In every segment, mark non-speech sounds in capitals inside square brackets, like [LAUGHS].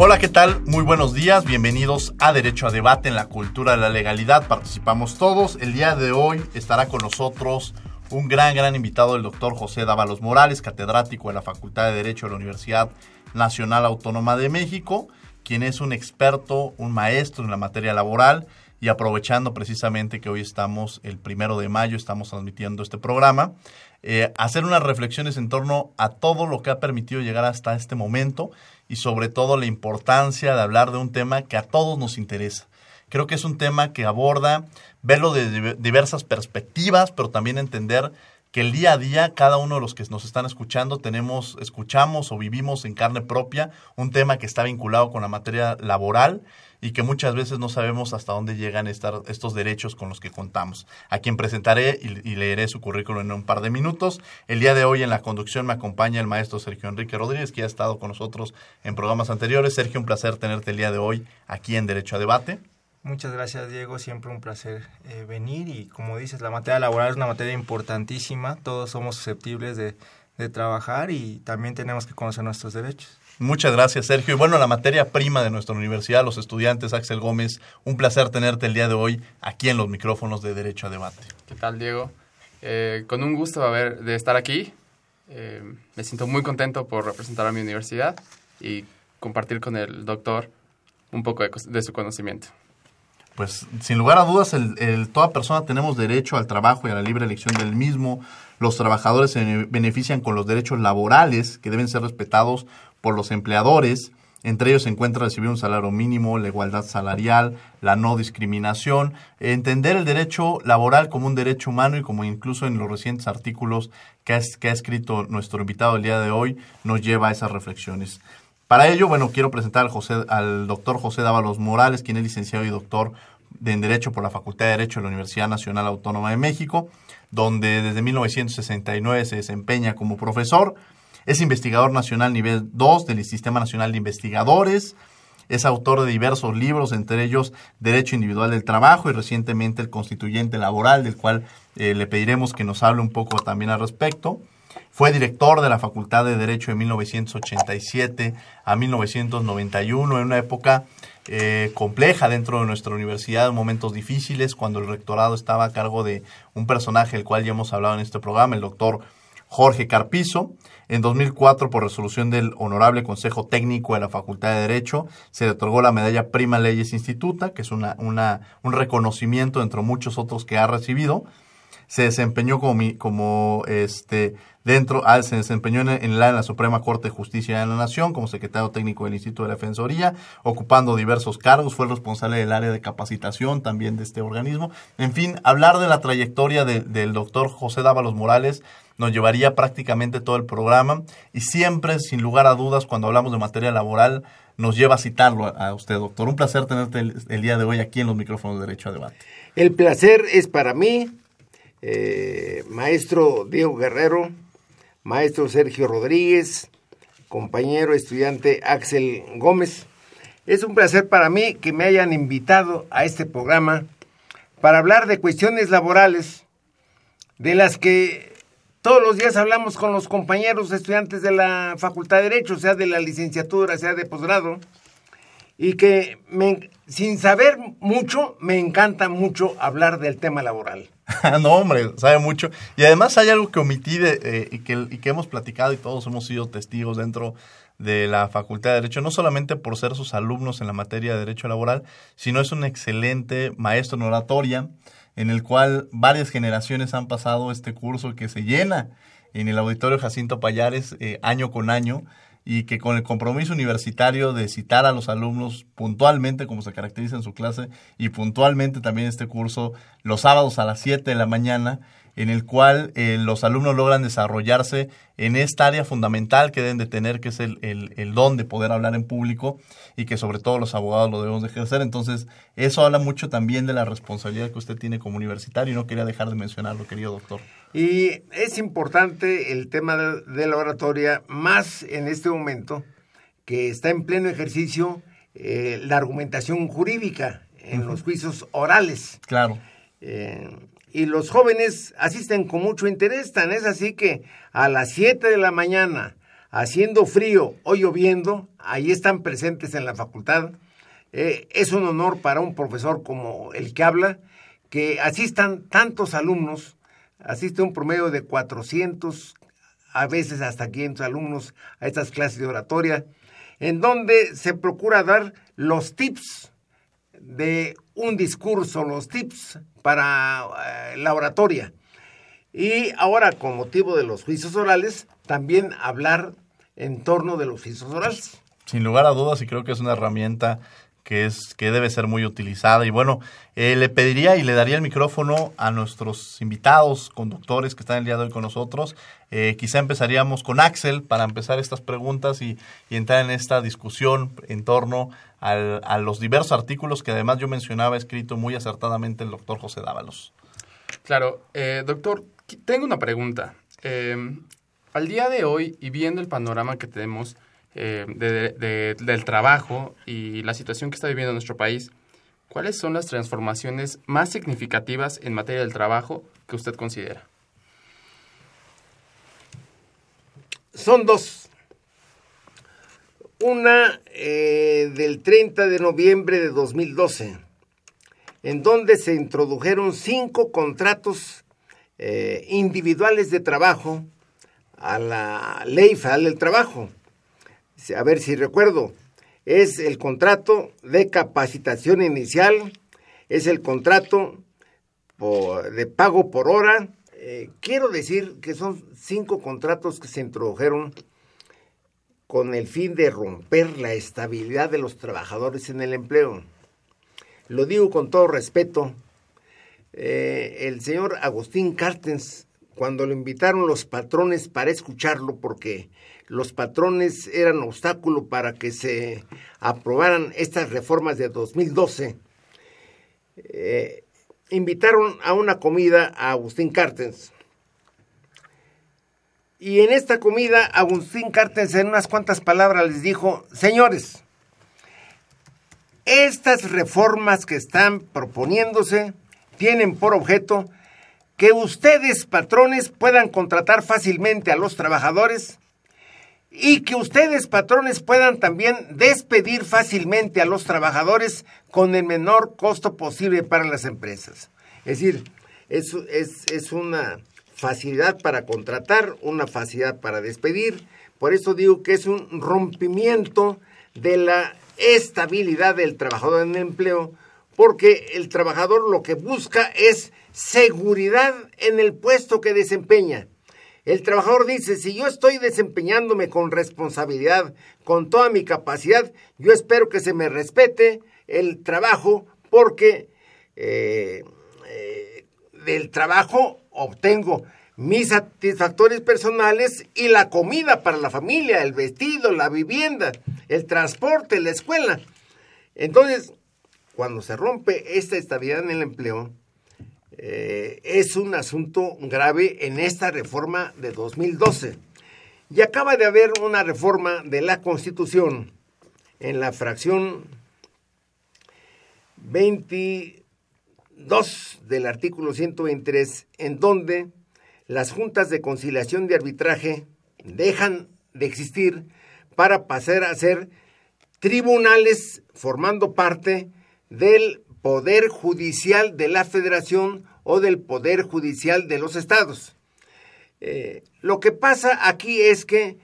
Hola, ¿qué tal? Muy buenos días, bienvenidos a Derecho a Debate en la Cultura de la Legalidad. Participamos todos. El día de hoy estará con nosotros un gran, gran invitado, el doctor José Dávalos Morales, catedrático de la Facultad de Derecho de la Universidad Nacional Autónoma de México, quien es un experto, un maestro en la materia laboral y aprovechando precisamente que hoy estamos, el primero de mayo, estamos transmitiendo este programa, eh, hacer unas reflexiones en torno a todo lo que ha permitido llegar hasta este momento y sobre todo la importancia de hablar de un tema que a todos nos interesa. Creo que es un tema que aborda verlo de diversas perspectivas, pero también entender que el día a día cada uno de los que nos están escuchando tenemos, escuchamos o vivimos en carne propia un tema que está vinculado con la materia laboral y que muchas veces no sabemos hasta dónde llegan estos derechos con los que contamos. A quien presentaré y, leeré su currículum en un par de minutos. El día de hoy en la conducción me acompaña el maestro Sergio Enrique Rodríguez, que ha estado con nosotros en programas anteriores. Sergio, un placer tenerte el día de hoy aquí en Derecho a Debate. Muchas gracias, Diego. Siempre un placer eh, venir. Y como dices, la materia laboral es una materia importantísima. Todos somos susceptibles de trabajar y también tenemos que conocer nuestros derechos. Muchas gracias, Sergio. Y bueno, la materia prima de nuestra universidad, los estudiantes, Axel Gómez, un placer tenerte el día de hoy aquí en los micrófonos de Derecho a Debate. ¿Qué tal, Diego? Eh, con un gusto de estar aquí. Eh, me siento muy contento por representar a mi universidad y compartir con el doctor un poco de, su conocimiento. Pues sin lugar a dudas, el, toda persona tenemos derecho al trabajo y a la libre elección del mismo. Los trabajadores se benefician con los derechos laborales que deben ser respetados por los empleadores. Entre ellos se encuentra recibir un salario mínimo, la igualdad salarial, la no discriminación, entender el derecho laboral como un derecho humano y como incluso en los recientes artículos que ha, que ha escrito nuestro invitado el día de hoy nos lleva a esas reflexiones. Para ello, bueno, quiero presentar al, José, al doctor José Dávalos Morales, quien es licenciado y doctor en Derecho por la Facultad de Derecho de la Universidad Nacional Autónoma de México, donde desde 1969 se desempeña como profesor es investigador nacional nivel 2 del Sistema Nacional de Investigadores. Es autor de diversos libros, entre ellos Derecho Individual del Trabajo y recientemente El Constituyente Laboral, del cual eh, le pediremos que nos hable un poco también al respecto. Fue director de la Facultad de Derecho de 1987 a 1991, en una época eh, compleja dentro de nuestra universidad, en momentos difíciles, cuando el rectorado estaba a cargo de un personaje del cual ya hemos hablado en este programa, el doctor Jorge Carpizo. En 2004, por resolución del Honorable Consejo Técnico de la Facultad de Derecho, se le otorgó la medalla Prima Leyes Instituta, que es una, un reconocimiento entre muchos otros que ha recibido. Se desempeñó como, como este, dentro, ah, se desempeñó en, la, la Suprema Corte de Justicia de la Nación como secretario técnico del Instituto de Defensoría, ocupando diversos cargos, fue el responsable del área de capacitación también de este organismo. En fin, hablar de la trayectoria del doctor José Dávalos Morales nos llevaría prácticamente todo el programa y siempre, sin lugar a dudas, cuando hablamos de materia laboral, nos lleva a citarlo a, usted, doctor. Un placer tenerte el, día de hoy aquí en los micrófonos de Derecho a Debate. El placer es para mí, eh, maestro Diego Guerrero, maestro Sergio Rodríguez, compañero estudiante Axel Gómez. Es un placer para mí que me hayan invitado a este programa para hablar de cuestiones laborales de las que todos los días hablamos con los compañeros estudiantes de la Facultad de Derecho, sea de la licenciatura, sea de posgrado, y que sin saber mucho, me encanta mucho hablar del tema laboral. [LAUGHS] no, hombre, sabe mucho. Y además hay algo que omití eh, y, que, y que hemos platicado y todos hemos sido testigos dentro de la Facultad de Derecho, no solamente por ser sus alumnos en la materia de Derecho Laboral, sino es un excelente maestro en oratoria, en el cual varias generaciones han pasado este curso que se llena en el Auditorio Jacinto Payares eh, año con año y que con el compromiso universitario de citar a los alumnos puntualmente, como se caracteriza en su clase, y puntualmente también este curso los sábados a las 7 de la mañana, en el cual eh, los alumnos logran desarrollarse en esta área fundamental que deben de tener, que es el, el, el, don de poder hablar en público y que sobre todo los abogados lo debemos de ejercer. Entonces, eso habla mucho también de la responsabilidad que usted tiene como universitario y no quería dejar de mencionarlo, querido doctor. Y es importante el tema de, de la oratoria, más en este momento que está en pleno ejercicio eh, la argumentación jurídica en uh -huh. los juicios orales. Claro. Eh, y los jóvenes asisten con mucho interés, tan es así que a las 7 de la mañana, haciendo frío o lloviendo, ahí están presentes en la facultad. Eh, es un honor para un profesor como el que habla, que asistan tantos alumnos, asiste un promedio de 400, a veces hasta 500 alumnos a estas clases de oratoria, en donde se procura dar los tips de un discurso, los tips para eh, la oratoria. Y ahora, con motivo de los juicios orales, también hablar en torno de los juicios orales. Sin lugar a dudas, y creo que es una herramienta que es que debe ser muy utilizada. Y bueno, eh, le pediría y le daría el micrófono a nuestros invitados, conductores que están el día de hoy con nosotros. Eh, quizá empezaríamos con Axel para empezar estas preguntas y, entrar en esta discusión en torno al, a los diversos artículos que además yo mencionaba escrito muy acertadamente el doctor José Dávalos. Claro, eh, doctor, tengo una pregunta. al día de hoy y viendo el panorama que tenemos, eh, de, de, del trabajo y la situación que está viviendo nuestro país, ¿cuáles son las transformaciones más significativas en materia del trabajo que usted considera? Son dos. Una eh, del 30 de noviembre de 2012, en donde se introdujeron cinco contratos eh, individuales de trabajo a la ley federal del trabajo a ver si recuerdo, es el contrato de capacitación inicial, es el contrato de pago por hora. Eh, quiero decir que son cinco contratos que se introdujeron con el fin de romper la estabilidad de los trabajadores en el empleo. Lo digo con todo respeto. Eh, el señor Agustín Cartens, cuando lo invitaron los patrones para escucharlo, porque los patrones eran obstáculo para que se aprobaran estas reformas de 2012. Eh, invitaron a una comida a Agustín Cartens. Y en esta comida, Agustín Cartens en unas cuantas palabras les dijo, señores, estas reformas que están proponiéndose tienen por objeto que ustedes, patrones, puedan contratar fácilmente a los trabajadores y que ustedes, patrones, puedan también despedir fácilmente a los trabajadores con el menor costo posible para las empresas. Es decir, es, es, es una facilidad para contratar, una facilidad para despedir. Por eso digo que es un rompimiento de la estabilidad del trabajador en el empleo, porque el trabajador lo que busca es seguridad en el puesto que desempeña. El trabajador dice, si yo estoy desempeñándome con responsabilidad, con toda mi capacidad, yo espero que se me respete el trabajo porque eh, eh, del trabajo obtengo mis satisfactores personales y la comida para la familia, el vestido, la vivienda, el transporte, la escuela. Entonces, cuando se rompe esta estabilidad en el empleo, eh, es un asunto grave en esta reforma de 2012. Y acaba de haber una reforma de la Constitución en la fracción 22 del artículo 123, en donde las juntas de conciliación de arbitraje dejan de existir para pasar a ser tribunales formando parte del Poder Judicial de la Federación o del Poder Judicial de los Estados. Eh, lo que pasa aquí es que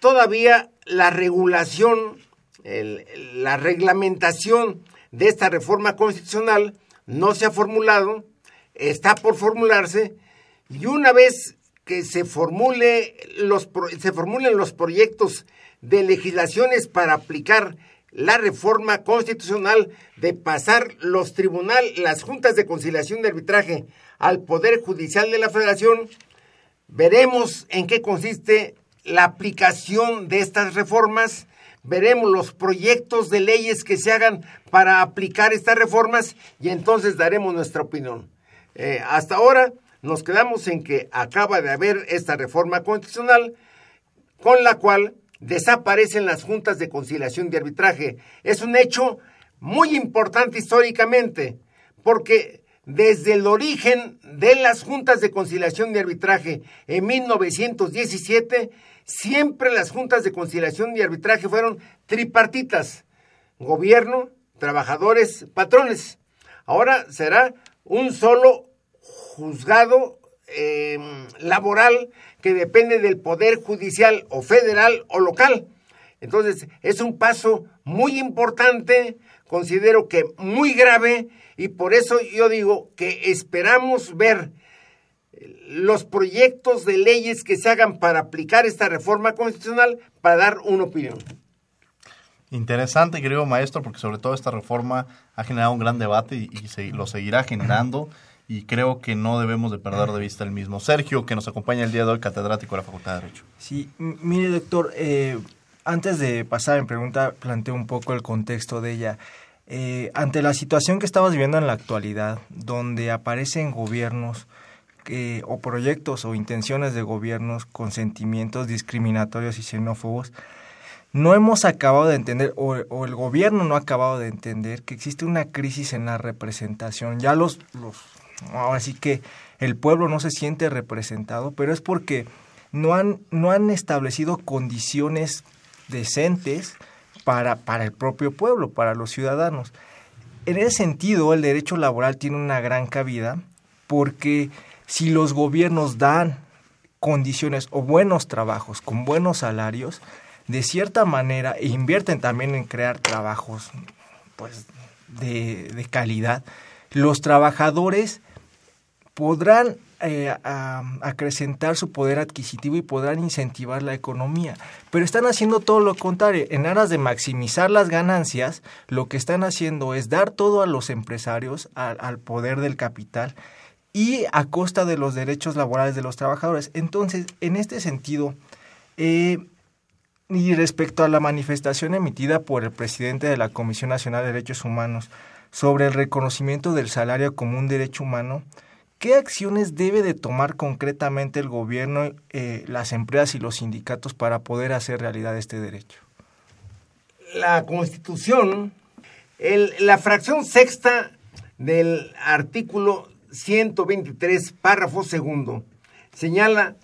todavía la regulación, la reglamentación de esta reforma constitucional no se ha formulado, está por formularse, y una vez que se, formule los, se formulen los proyectos de legislaciones para aplicar la reforma constitucional de pasar los tribunales, las juntas de conciliación de arbitraje al Poder Judicial de la Federación, veremos en qué consiste la aplicación de estas reformas, veremos los proyectos de leyes que se hagan para aplicar estas reformas y entonces daremos nuestra opinión. Eh, hasta ahora nos quedamos en que acaba de haber esta reforma constitucional con la cual desaparecen las juntas de conciliación de arbitraje. Es un hecho muy importante históricamente, porque desde el origen de las juntas de conciliación de arbitraje en 1917, siempre las juntas de conciliación de arbitraje fueron tripartitas, gobierno, trabajadores, patrones. Ahora será un solo juzgado eh, laboral que depende del poder judicial o federal o local. Entonces, es un paso muy importante, considero que muy grave, y por eso yo digo que esperamos ver los proyectos de leyes que se hagan para aplicar esta reforma constitucional para dar una opinión. Interesante, querido maestro, porque sobre todo esta reforma ha generado un gran debate y, y lo seguirá generando y creo que no debemos de perder de vista el mismo. Sergio, que nos acompaña el día de hoy, catedrático de la Facultad de Derecho. Sí, mire doctor, eh, antes de pasar en pregunta, planteo un poco el contexto de ella. Eh, ante la situación que estamos viviendo en la actualidad, donde aparecen gobiernos o proyectos o intenciones de gobiernos con sentimientos discriminatorios y xenófobos, no hemos acabado de entender, o, o, el gobierno no ha acabado de entender, que existe una crisis en la representación. Ya los, los ahora sí que el pueblo no se siente representado, pero es porque no han, no han establecido condiciones decentes para, para el propio pueblo, para los ciudadanos. En ese sentido, el derecho laboral tiene una gran cabida porque si los gobiernos dan condiciones o buenos trabajos con buenos salarios, de cierta manera, e invierten también en crear trabajos pues, de, de calidad, los trabajadores podrán eh, acrecentar su poder adquisitivo y podrán incentivar la economía. Pero están haciendo todo lo contrario. En aras de maximizar las ganancias, lo que están haciendo es dar todo a los empresarios, al poder del capital y a costa de los derechos laborales de los trabajadores. Entonces, en este sentido, eh, y respecto a la manifestación emitida por el presidente de la Comisión Nacional de Derechos Humanos sobre el reconocimiento del salario como un derecho humano, ¿Qué acciones debe de tomar concretamente el gobierno, eh, las empresas y los sindicatos para poder hacer realidad este derecho? La Constitución, la fracción sexta del artículo 123, párrafo segundo, señala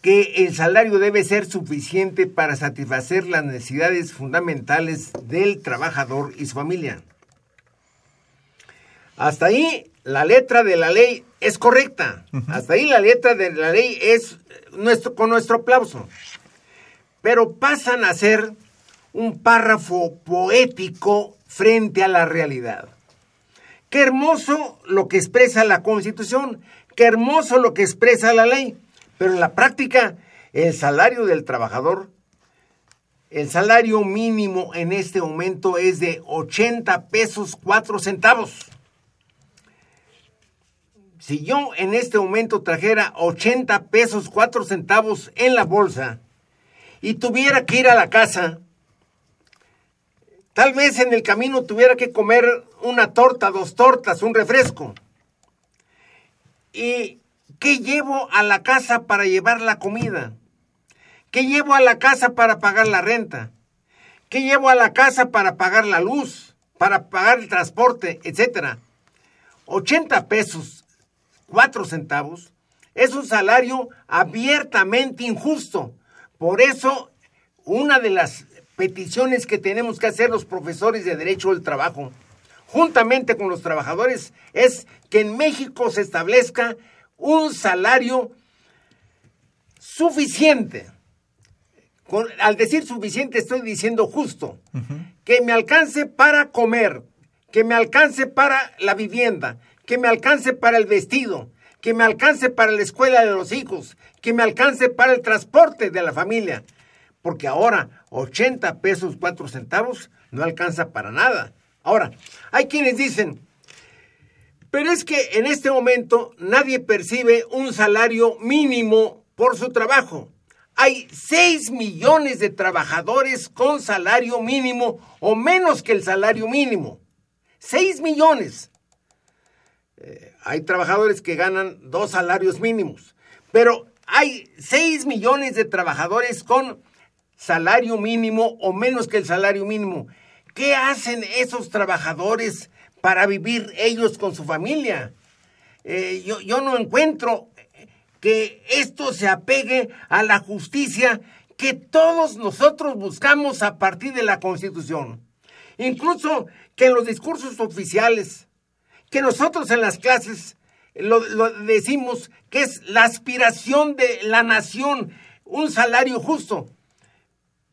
que el salario debe ser suficiente para satisfacer las necesidades fundamentales del trabajador y su familia. Hasta ahí la letra de la ley es correcta. Hasta ahí la letra de la ley es nuestro, con nuestro aplauso. Pero pasan a ser un párrafo poético frente a la realidad. Qué hermoso lo que expresa la Constitución, qué hermoso lo que expresa la ley, pero en la práctica el salario del trabajador, el salario mínimo en este momento es de 80 pesos 4 centavos. Si yo en este momento trajera 80 pesos 4 centavos en la bolsa y tuviera que ir a la casa, tal vez en el camino tuviera que comer una torta, dos tortas, un refresco. ¿Y qué llevo a la casa para llevar la comida? ¿Qué llevo a la casa para pagar la renta? ¿Qué llevo a la casa para pagar la luz, para pagar el transporte, etcétera? 80 pesos cuatro centavos, es un salario abiertamente injusto. Por eso, una de las peticiones que tenemos que hacer los profesores de Derecho del Trabajo, juntamente con los trabajadores, es que en México se establezca un salario suficiente. al decir suficiente estoy diciendo justo, que me alcance para comer, que me alcance para la vivienda, que me alcance para el vestido, que me alcance para la escuela de los hijos, que me alcance para el transporte de la familia. Porque ahora 80 pesos 4 centavos no alcanza para nada. Ahora, hay quienes dicen, pero es que en este momento nadie percibe un salario mínimo por su trabajo. Hay 6 millones de trabajadores con salario mínimo o menos que el salario mínimo. 6 millones. Eh, hay trabajadores que ganan dos salarios mínimos, pero hay 6 millones de trabajadores con salario mínimo o menos que el salario mínimo. ¿Qué hacen esos trabajadores para vivir ellos con su familia? Eh, yo, yo no encuentro que esto se apegue a la justicia que todos nosotros buscamos a partir de la Constitución. Incluso que en los discursos oficiales, que nosotros en las clases lo, decimos que es la aspiración de la nación, un salario justo,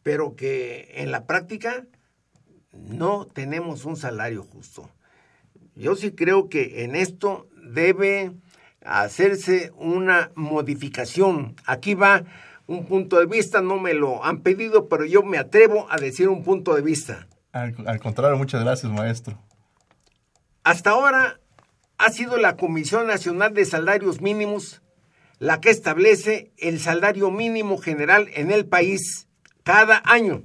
pero que en la práctica no tenemos un salario justo. Yo sí creo que en esto debe hacerse una modificación. Aquí va un punto de vista, no me lo han pedido, pero yo me atrevo a decir un punto de vista. Al contrario, muchas gracias, maestro. Hasta ahora ha sido la Comisión Nacional de Salarios Mínimos la que establece el salario mínimo general en el país cada año.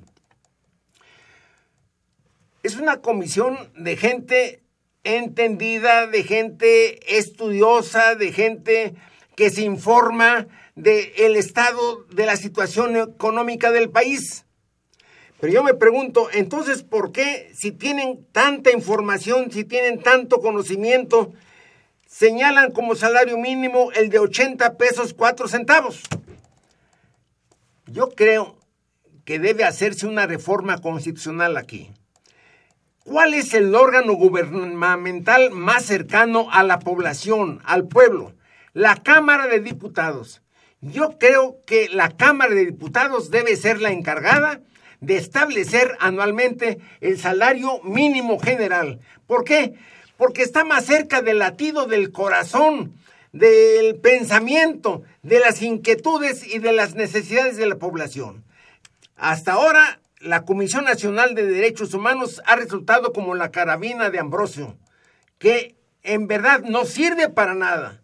Es una comisión de gente entendida, de gente estudiosa, de gente que se informa del el estado de la situación económica del país. Pero yo me pregunto, entonces, ¿por qué si tienen tanta información, si tienen tanto conocimiento, señalan como salario mínimo el de 80 pesos 4 centavos? Yo creo que debe hacerse una reforma constitucional aquí. ¿Cuál es el órgano gubernamental más cercano a la población, al pueblo? La Cámara de Diputados. Yo creo que la Cámara de Diputados debe ser la encargada de establecer anualmente el salario mínimo general. ¿Por qué? Porque está más cerca del latido del corazón, del pensamiento, de las inquietudes y de las necesidades de la población. Hasta ahora la Comisión Nacional de Derechos Humanos ha resultado como la carabina de Ambrosio, que en verdad no sirve para nada.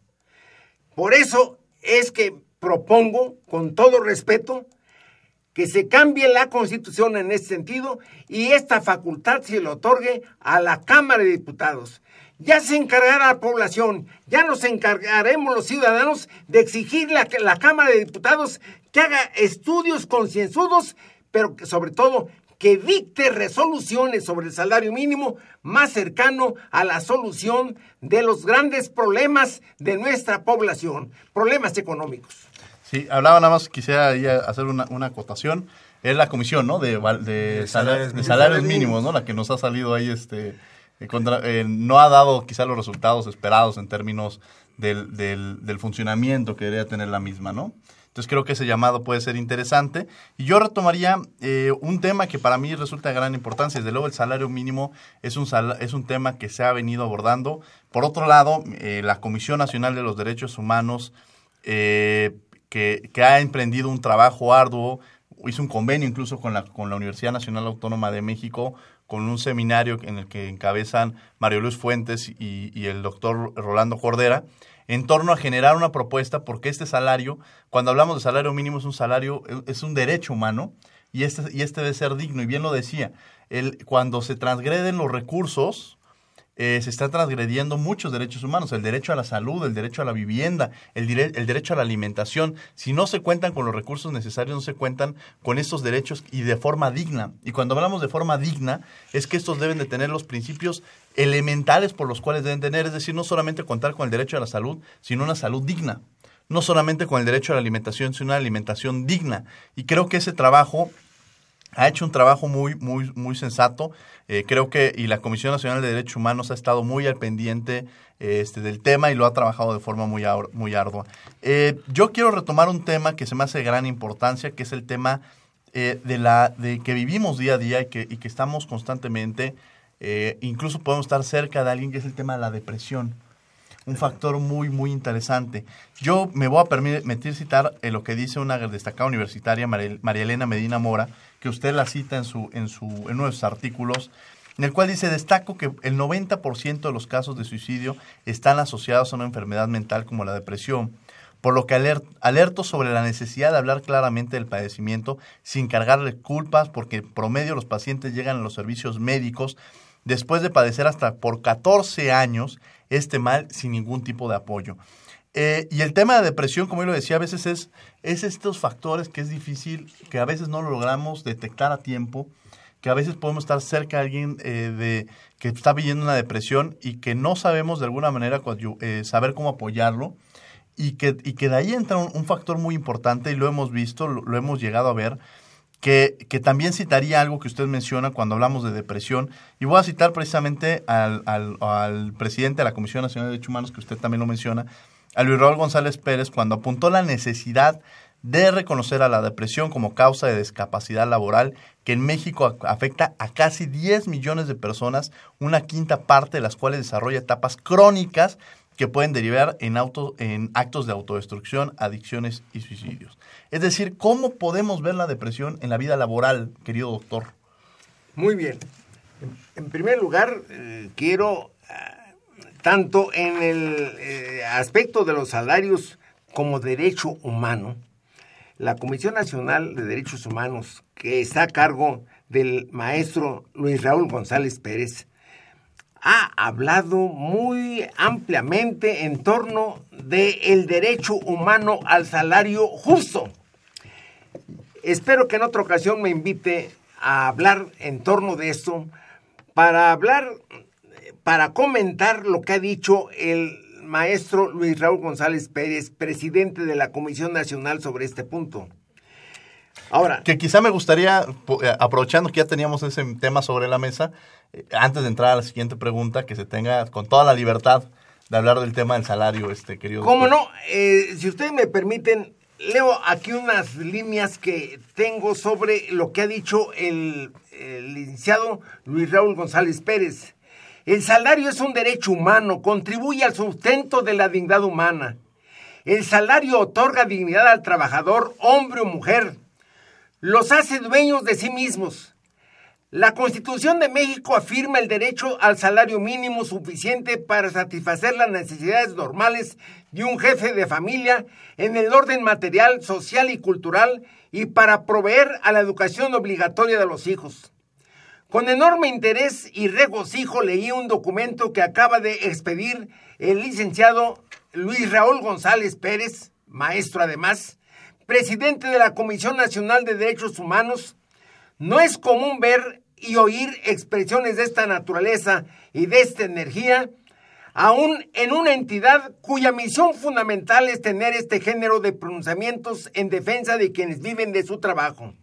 Por eso es que propongo, con todo respeto, que se cambie la constitución en ese sentido y esta facultad se le otorgue a la Cámara de Diputados. Ya se encargará la población, ya nos encargaremos los ciudadanos de exigirle a la Cámara de Diputados que haga estudios concienzudos pero que sobre todo que dicte resoluciones sobre el salario mínimo más cercano a la solución de los grandes problemas de nuestra población, problemas económicos. Sí, hablaba nada más, quisiera hacer una, una acotación. Es la comisión, ¿no? De, de, de salarios, de salarios mínimos, ¿no? La que nos ha salido ahí, este, contra, eh, no ha dado quizá los resultados esperados en términos del, del, del funcionamiento que debería tener la misma, ¿no? Entonces creo que ese llamado puede ser interesante. Y yo retomaría eh, un tema que para mí resulta de gran importancia. Desde luego el salario mínimo es un, sal es un tema que se ha venido abordando. Por otro lado, eh, la Comisión Nacional de los Derechos Humanos, eh, que, ha emprendido un trabajo arduo, hizo un convenio incluso con la, con la Universidad Nacional Autónoma de México, con un seminario en el que encabezan Mario Luis Fuentes y, y el doctor Rolando Cordera en torno a generar una propuesta porque este salario, cuando hablamos de salario mínimo, es un salario, es un derecho humano y este, y este debe ser digno. Y bien lo decía, el, cuando se transgreden los recursos, eh, se están transgrediendo muchos derechos humanos, el derecho a la salud, el derecho a la vivienda, el, dire el derecho a la alimentación. Si no se cuentan con los recursos necesarios, no se cuentan con estos derechos y de forma digna. Y cuando hablamos de forma digna, es que estos deben de tener los principios elementales por los cuales deben tener, es decir, no solamente contar con el derecho a la salud, sino una salud digna. No solamente con el derecho a la alimentación, sino una alimentación digna. Y creo que ese trabajo ha hecho un trabajo muy, muy, muy sensato. Eh, creo que, y la Comisión Nacional de Derechos Humanos ha estado muy al pendiente este, del tema y lo ha trabajado de forma muy, muy ardua. Eh, yo quiero retomar un tema que se me hace de gran importancia, que es el tema eh, de, la, de que vivimos día a día y que, y que estamos constantemente, eh, incluso podemos estar cerca de alguien, que es el tema de la depresión un factor muy, muy interesante. Yo me voy a permitir citar lo que dice una destacada universitaria, María Elena Medina Mora, que usted la cita en, su, en, su, en uno de sus artículos, en el cual dice, destaco que el 90% de los casos de suicidio están asociados a una enfermedad mental como la depresión, por lo que alerto sobre la necesidad de hablar claramente del padecimiento sin cargarle culpas, porque en promedio los pacientes llegan a los servicios médicos después de padecer hasta por 14 años este mal sin ningún tipo de apoyo. Eh, y el tema de depresión, como yo lo decía, a veces es, es estos factores que es difícil, que a veces no lo logramos detectar a tiempo, que a veces podemos estar cerca de alguien eh, de, que está viviendo una depresión y que no sabemos de alguna manera eh, saber cómo apoyarlo y que, y que de ahí entra un, factor muy importante y lo hemos visto, lo, lo hemos llegado a ver, que, que, también citaría algo que usted menciona cuando hablamos de depresión. Y voy a citar precisamente al, al, al, presidente de la Comisión Nacional de Derechos Humanos, que usted también lo menciona, a Luis Raúl González Pérez cuando apuntó la necesidad de reconocer a la depresión como causa de discapacidad laboral que en México afecta a casi 10 millones de personas, una quinta parte de las cuales desarrolla etapas crónicas que pueden derivar en, auto, en actos de autodestrucción, adicciones y suicidios. Es decir, ¿cómo podemos ver la depresión en la vida laboral, querido doctor? Muy bien. En primer lugar, eh, quiero tanto en el eh, aspecto de los salarios como derecho humano, la Comisión Nacional de Derechos Humanos, que está a cargo del maestro Luis Raúl González Pérez, ha hablado muy ampliamente en torno del el derecho humano al salario justo. Espero que en otra ocasión me invite a hablar en torno de esto para hablar para comentar lo que ha dicho el maestro Luis Raúl González Pérez, presidente de la Comisión Nacional sobre este punto. Ahora. Que quizá me gustaría, eh, aprovechando que ya teníamos ese tema sobre la mesa, eh, antes de entrar a la siguiente pregunta, que se tenga con toda la libertad de hablar del tema del salario, este querido. ¿Cómo no? Eh, si ustedes me permiten, leo aquí unas líneas que tengo sobre lo que ha dicho el, el licenciado Luis Raúl González Pérez. El salario es un derecho humano, contribuye al sustento de la dignidad humana. El salario otorga dignidad al trabajador, hombre o mujer. Los hace dueños de sí mismos. La Constitución de México afirma el derecho al salario mínimo suficiente para satisfacer las necesidades normales de un jefe de familia en el orden material, social y cultural y para proveer a la educación obligatoria de los hijos. Con enorme interés y regocijo leí un documento que acaba de expedir el licenciado Luis Raúl González Pérez, maestro además, presidente de la Comisión Nacional de Derechos Humanos. No es común ver y oír expresiones de esta naturaleza y de esta energía, aún en una entidad cuya misión fundamental es tener este género de pronunciamientos en defensa de quienes viven de su trabajo.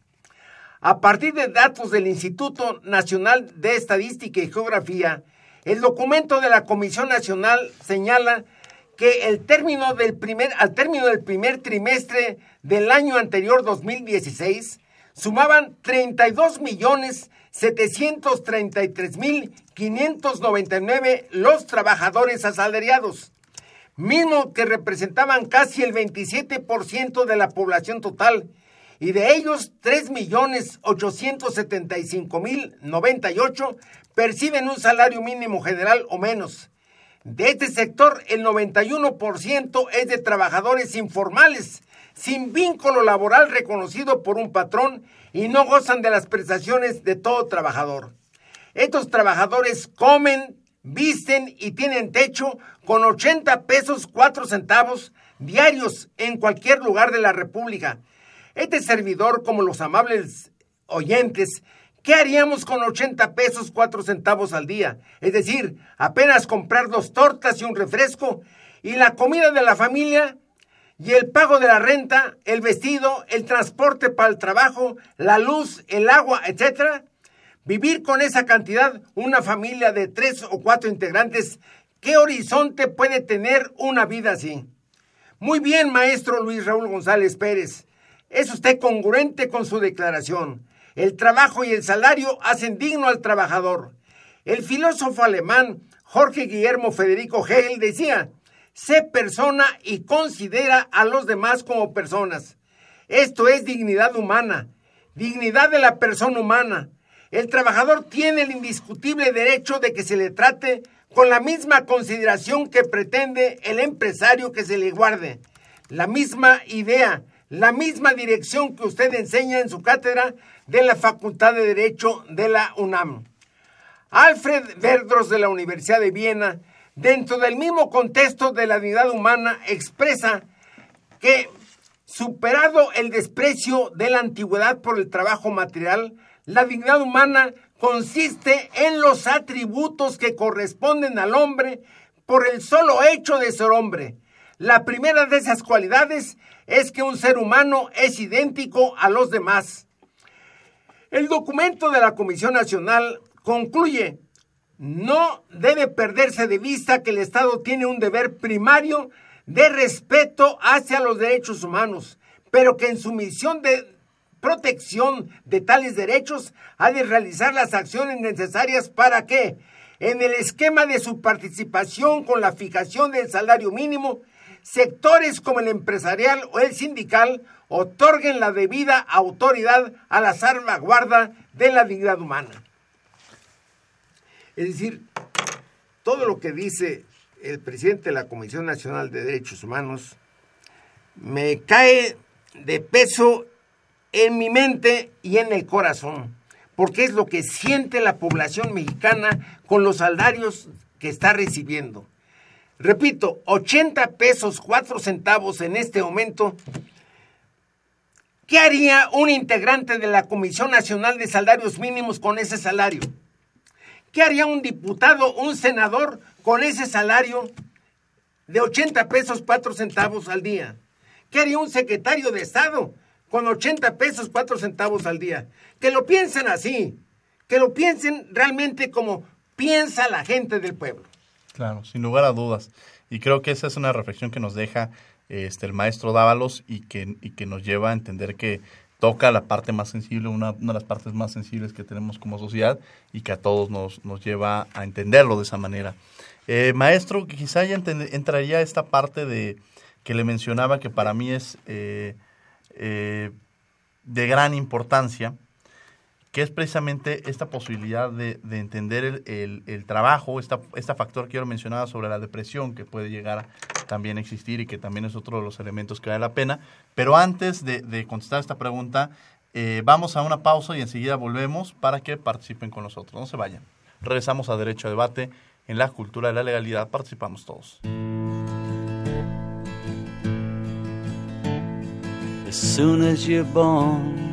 A partir de datos del Instituto Nacional de Estadística y Geografía, el documento de la Comisión Nacional señala que el término del primer, al término del primer trimestre del año anterior 2016 sumaban 32 millones 733 mil 599 los trabajadores asalariados, mismo que representaban casi el 27% de la población total y de ellos 3.875.098 perciben un salario mínimo general o menos. De este sector, el 91% es de trabajadores informales, sin vínculo laboral reconocido por un patrón y no gozan de las prestaciones de todo trabajador. Estos trabajadores comen, visten y tienen techo con 80 pesos 4 centavos diarios en cualquier lugar de la República este servidor, como los amables oyentes, ¿qué haríamos con 80 pesos 4 centavos al día? Es decir, apenas comprar dos tortas y un refresco y la comida de la familia y el pago de la renta, el vestido, el transporte para el trabajo, la luz, el agua, etc. Vivir con esa cantidad una familia de tres o cuatro integrantes, ¿qué horizonte puede tener una vida así? Muy bien, maestro Luis Raúl González Pérez. ¿Es usted congruente con su declaración? El trabajo y el salario hacen digno al trabajador. El filósofo alemán Jorge Guillermo Federico Hegel decía, sé persona y considera a los demás como personas. Esto es dignidad humana. dignidad de la persona humana. El trabajador tiene el indiscutible derecho de que se le trate con la misma consideración que pretende el empresario que se le guarde. La misma idea, la misma dirección que usted enseña en su cátedra de la Facultad de Derecho de la UNAM. Alfred Verdros de la Universidad de Viena, dentro del mismo contexto de la dignidad humana, expresa que, superado el desprecio de la antigüedad por el trabajo material, la dignidad humana consiste en los atributos que corresponden al hombre por el solo hecho de ser hombre. La primera de esas cualidades es que un ser humano es idéntico a los demás. El documento de la Comisión Nacional concluye, no debe perderse de vista que el Estado tiene un deber primario de respeto hacia los derechos humanos, pero que en su misión de protección de tales derechos ha de realizar las acciones necesarias para que, en el esquema de su participación con la fijación del salario mínimo, sectores como el empresarial o el sindical otorguen la debida autoridad a la salvaguarda de la dignidad humana. Es decir, todo lo que dice el presidente de la Comisión Nacional de Derechos Humanos me cae de peso en mi mente y en el corazón, porque es lo que siente la población mexicana con los salarios que está recibiendo. Repito, 80 pesos 4 centavos en este momento. ¿Qué haría un integrante de la Comisión Nacional de Salarios Mínimos con ese salario? ¿Qué haría un diputado, un senador con ese salario de 80 pesos 4 centavos al día? ¿Qué haría un secretario de Estado con 80 pesos 4 centavos al día. Que lo piensen así, que lo piensen realmente como piensa la gente del pueblo. Claro, sin lugar a dudas. Y creo que esa es una reflexión que nos deja este, el maestro Dávalos y que, y que nos lleva a entender que toca la parte más sensible, una, de las partes más sensibles que tenemos como sociedad y que a todos nos, nos lleva a entenderlo de esa manera. Eh, maestro, quizá ya entraría esta parte de que le mencionaba que para mí es eh, eh, de gran importancia, que es precisamente esta posibilidad de, entender el, trabajo, esta, este factor que yo mencionaba sobre la depresión que puede llegar a existir y que también es otro de los elementos que vale la pena. Pero antes de, contestar esta pregunta, eh, vamos a una pausa y enseguida volvemos para que participen con nosotros. No se vayan. Regresamos a Derecho a Debate. En la cultura de la legalidad participamos todos. As soon as you're born,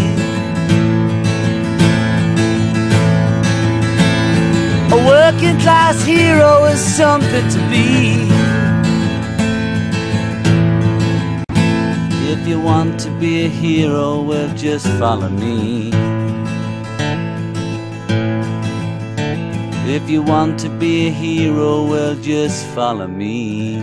Working class hero is something to be. If you want to be a hero, well, just follow me. If you want to be a hero, well, just follow me.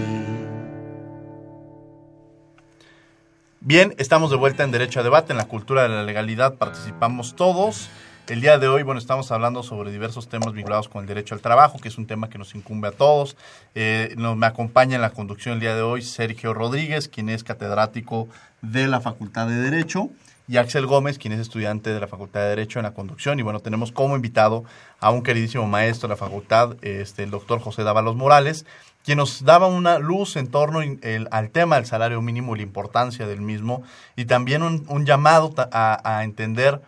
Bien, estamos de vuelta en Derecho a Debate, en la cultura de la legalidad participamos todos. El día de hoy, bueno, estamos hablando sobre diversos temas vinculados con el derecho al trabajo, que es un tema que nos incumbe a todos. Eh, me acompaña en la conducción el día de hoy Sergio Rodríguez, quien es catedrático de la Facultad de Derecho, y Axel Gómez, quien es estudiante de la Facultad de Derecho en la conducción. Y bueno, tenemos como invitado a un queridísimo maestro de la facultad, este, el doctor José Dávalos Morales, quien nos daba una luz en torno el, al tema del salario mínimo y la importancia del mismo, y también un, llamado a entender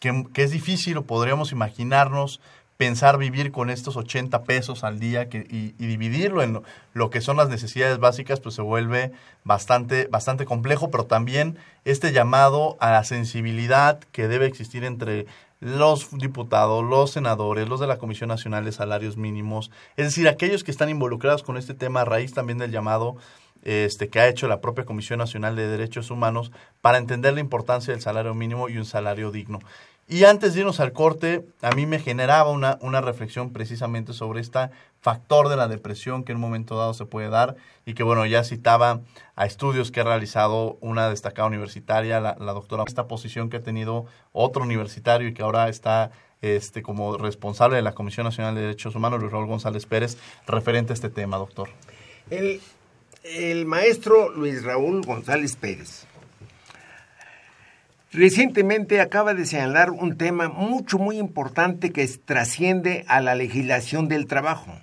que, es difícil o podríamos imaginarnos pensar vivir con estos 80 pesos al día que, y, y, dividirlo en lo, que son las necesidades básicas, pues se vuelve bastante, bastante complejo, pero también este llamado a la sensibilidad que debe existir entre los diputados, los senadores, los de la Comisión Nacional de Salarios Mínimos, es decir, aquellos que están involucrados con este tema a raíz también del llamado este, que ha hecho la propia Comisión Nacional de Derechos Humanos para entender la importancia del salario mínimo y un salario digno. Y antes de irnos al corte, a mí me generaba una, una reflexión precisamente sobre este factor de la depresión que en un momento dado se puede dar y que, bueno, ya citaba a estudios que ha realizado una destacada universitaria, la, doctora, esta posición que ha tenido otro universitario y que ahora está este, como responsable de la Comisión Nacional de Derechos Humanos, Luis Raúl González Pérez, referente a este tema, doctor. El, el maestro Luis Raúl González Pérez Recientemente acaba de señalar un tema mucho, muy importante que trasciende a la legislación del trabajo.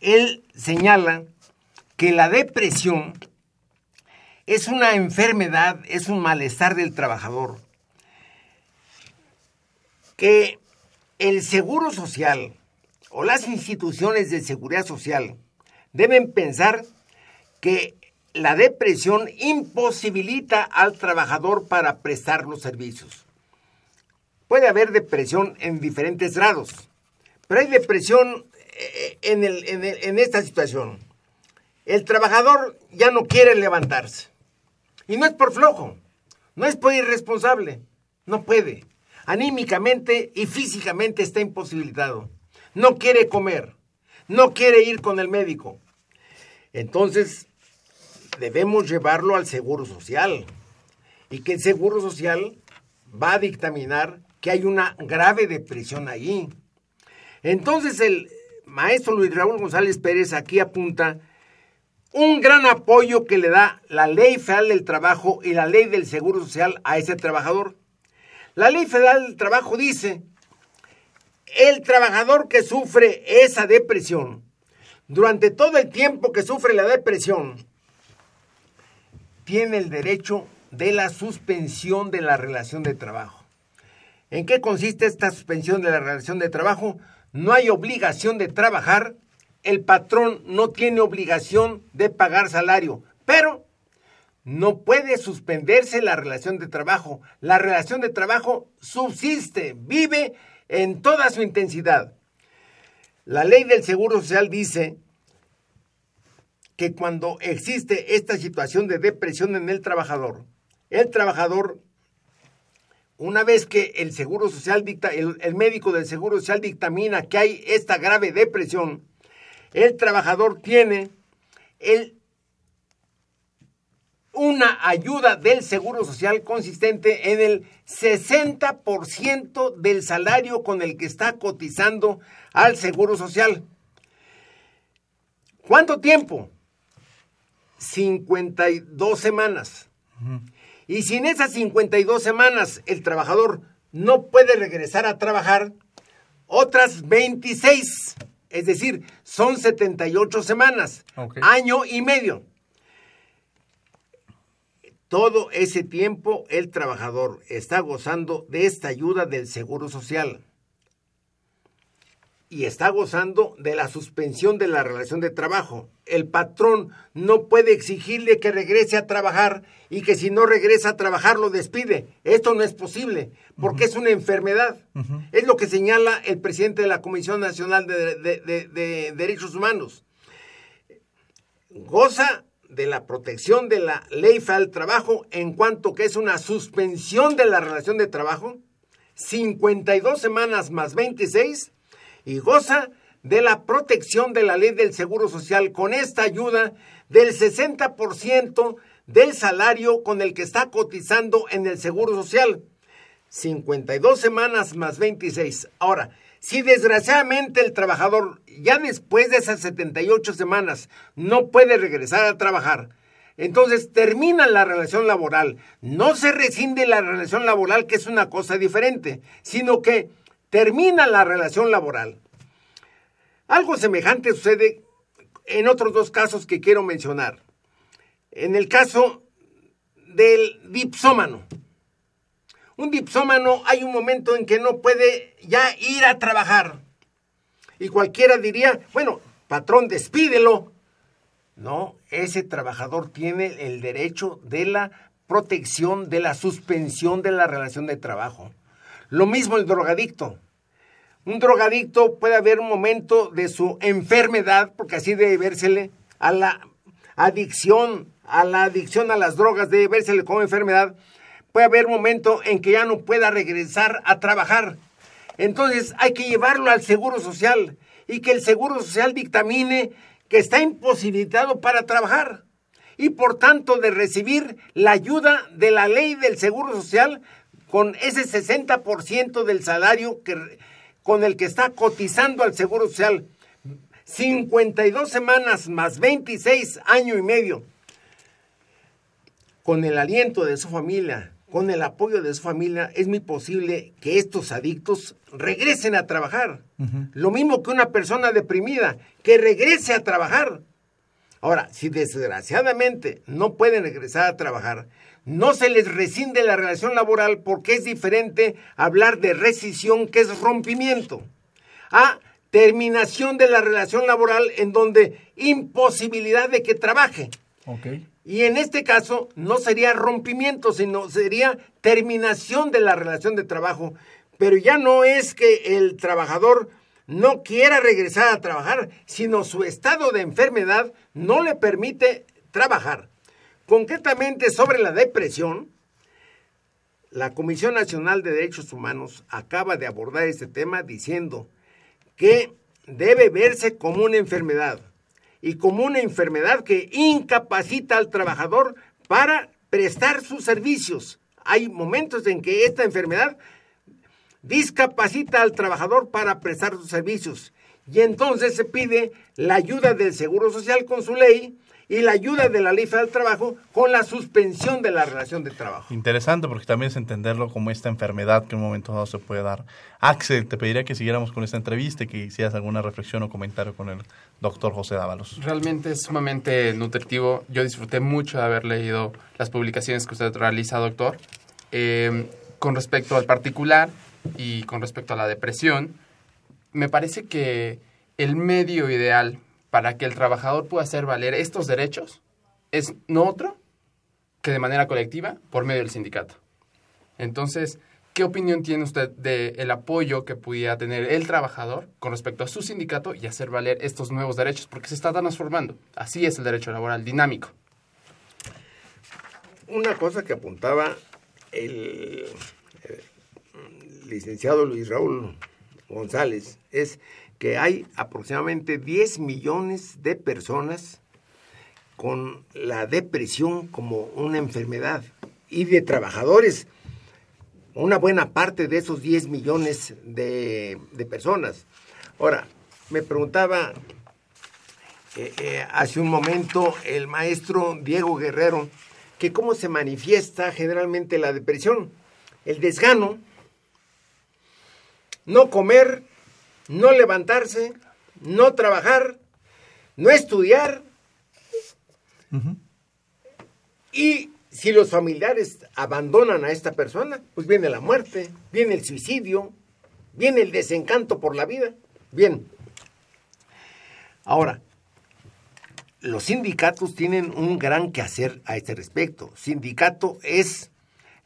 Él señala que la depresión es una enfermedad, es un malestar del trabajador, que el seguro social o las instituciones de seguridad social deben pensar que la depresión imposibilita al trabajador para prestar los servicios. Puede haber depresión en diferentes grados, pero hay depresión eh, en, en esta situación. El trabajador ya no quiere levantarse. Y no es por flojo, no es por irresponsable, no puede. Anímicamente y físicamente está imposibilitado. No quiere comer, no quiere ir con el médico. Entonces, debemos llevarlo al Seguro Social y que el Seguro Social va a dictaminar que hay una grave depresión allí. Entonces el maestro Luis Raúl González Pérez aquí apunta un gran apoyo que le da la Ley Federal del Trabajo y la Ley del Seguro Social a ese trabajador. La Ley Federal del Trabajo dice, el trabajador que sufre esa depresión, durante todo el tiempo que sufre la depresión, tiene el derecho de la suspensión de la relación de trabajo. ¿En qué consiste esta suspensión de la relación de trabajo? No hay obligación de trabajar, el patrón no tiene obligación de pagar salario, pero no puede suspenderse la relación de trabajo. La relación de trabajo subsiste, vive en toda su intensidad. La ley del Seguro Social dice que cuando existe esta situación de depresión en el trabajador, el trabajador, una vez que el Seguro Social dicta, el, el médico del Seguro Social dictamina que hay esta grave depresión, el trabajador tiene el una ayuda del Seguro Social consistente en el 60% del salario con el que está cotizando al Seguro Social. ¿Cuánto tiempo? 52 semanas. Y si en esas 52 semanas el trabajador no puede regresar a trabajar, otras 26, es decir, son 78 semanas, año y medio. Todo ese tiempo el trabajador está gozando de esta ayuda del Seguro Social y está gozando de la suspensión de la relación de trabajo. El patrón no puede exigirle que regrese a trabajar y que si no regresa a trabajar lo despide. Esto no es posible porque es una enfermedad. Es lo que señala el presidente de la Comisión Nacional de, de- de- de Derechos Humanos. Goza de la protección de la ley del trabajo en cuanto que es una suspensión de la relación de trabajo, 52 semanas más 26, y goza de la protección de la ley del Seguro Social con esta ayuda del 60% del salario con el que está cotizando en el Seguro Social. 52 semanas más 26. Ahora, si desgraciadamente el trabajador ya después de esas 78 semanas no puede regresar a trabajar, entonces termina la relación laboral. No se rescinde la relación laboral, que es una cosa diferente, sino que termina la relación laboral. Algo semejante sucede en otros dos casos que quiero mencionar. En el caso del dipsómano. Un dipsómano hay un momento en que no puede ya ir a trabajar. Y cualquiera diría, bueno, patrón, despídelo. No, ese trabajador tiene el derecho de la protección, de la suspensión de la relación de trabajo. Lo mismo el drogadicto. Un drogadicto puede haber un momento de su enfermedad, porque así debe vérsele, a la adicción, a la adicción a las drogas, debe vérsele como enfermedad. Puede haber un momento en que ya no pueda regresar a trabajar. Entonces hay que llevarlo al Seguro Social y que el Seguro Social dictamine que está imposibilitado para trabajar y por tanto de recibir la ayuda de la ley del Seguro Social con ese 60% del salario que, con el que está cotizando al Seguro Social. 52 semanas más 26 año y medio. Con el aliento de su familia, con el apoyo de su familia, es muy posible que estos adictos regresen a trabajar. Lo mismo que una persona deprimida, que regrese a trabajar. Ahora, si desgraciadamente no pueden regresar a trabajar, no se les rescinde la relación laboral porque es diferente hablar de rescisión que es rompimiento a terminación de la relación laboral en donde imposibilidad de que trabaje. Ok. Y en este caso no sería rompimiento, sino sería terminación de la relación de trabajo. Pero ya no es que el trabajador no quiera regresar a trabajar, sino su estado de enfermedad no le permite trabajar. Concretamente sobre la depresión, la Comisión Nacional de Derechos Humanos acaba de abordar este tema diciendo que debe verse como una enfermedad y como una enfermedad que incapacita al trabajador para prestar sus servicios. Hay momentos en que esta enfermedad discapacita al trabajador para prestar sus servicios y entonces se pide la ayuda del Seguro Social con su ley y la ayuda de la Ley Federal del Trabajo con la suspensión de la relación de trabajo. Interesante porque también es entenderlo como esta enfermedad que en un momento dado se puede dar. Axel, te pediría que siguiéramos con esta entrevista y que hicieras alguna reflexión o comentario con el doctor José Dávalos. Realmente es sumamente nutritivo. Yo disfruté mucho de haber leído las publicaciones que usted realiza, doctor. Eh, con respecto al particular y con respecto a la depresión, me parece que el medio ideal para que el trabajador pueda hacer valer estos derechos es no otro que de manera colectiva por medio del sindicato. Entonces, ¿Qué opinión tiene usted del apoyo que pudiera tener el trabajador con respecto a su sindicato y hacer valer estos nuevos derechos? Porque se está transformando. Así es el derecho laboral, dinámico. Una cosa que apuntaba el, eh, licenciado Luis Raúl González es que hay aproximadamente 10 millones de personas con la depresión como una enfermedad y de trabajadores una buena parte de esos 10 millones de, personas. Ahora, me preguntaba eh, eh, hace un momento el maestro Diego Guerrero que cómo se manifiesta generalmente la depresión. El desgano, no comer, no levantarse, no trabajar, no estudiar y si los familiares abandonan a esta persona, pues viene la muerte, viene el suicidio, viene el desencanto por la vida. Bien. Ahora, los sindicatos tienen un gran quehacer a este respecto. Sindicato es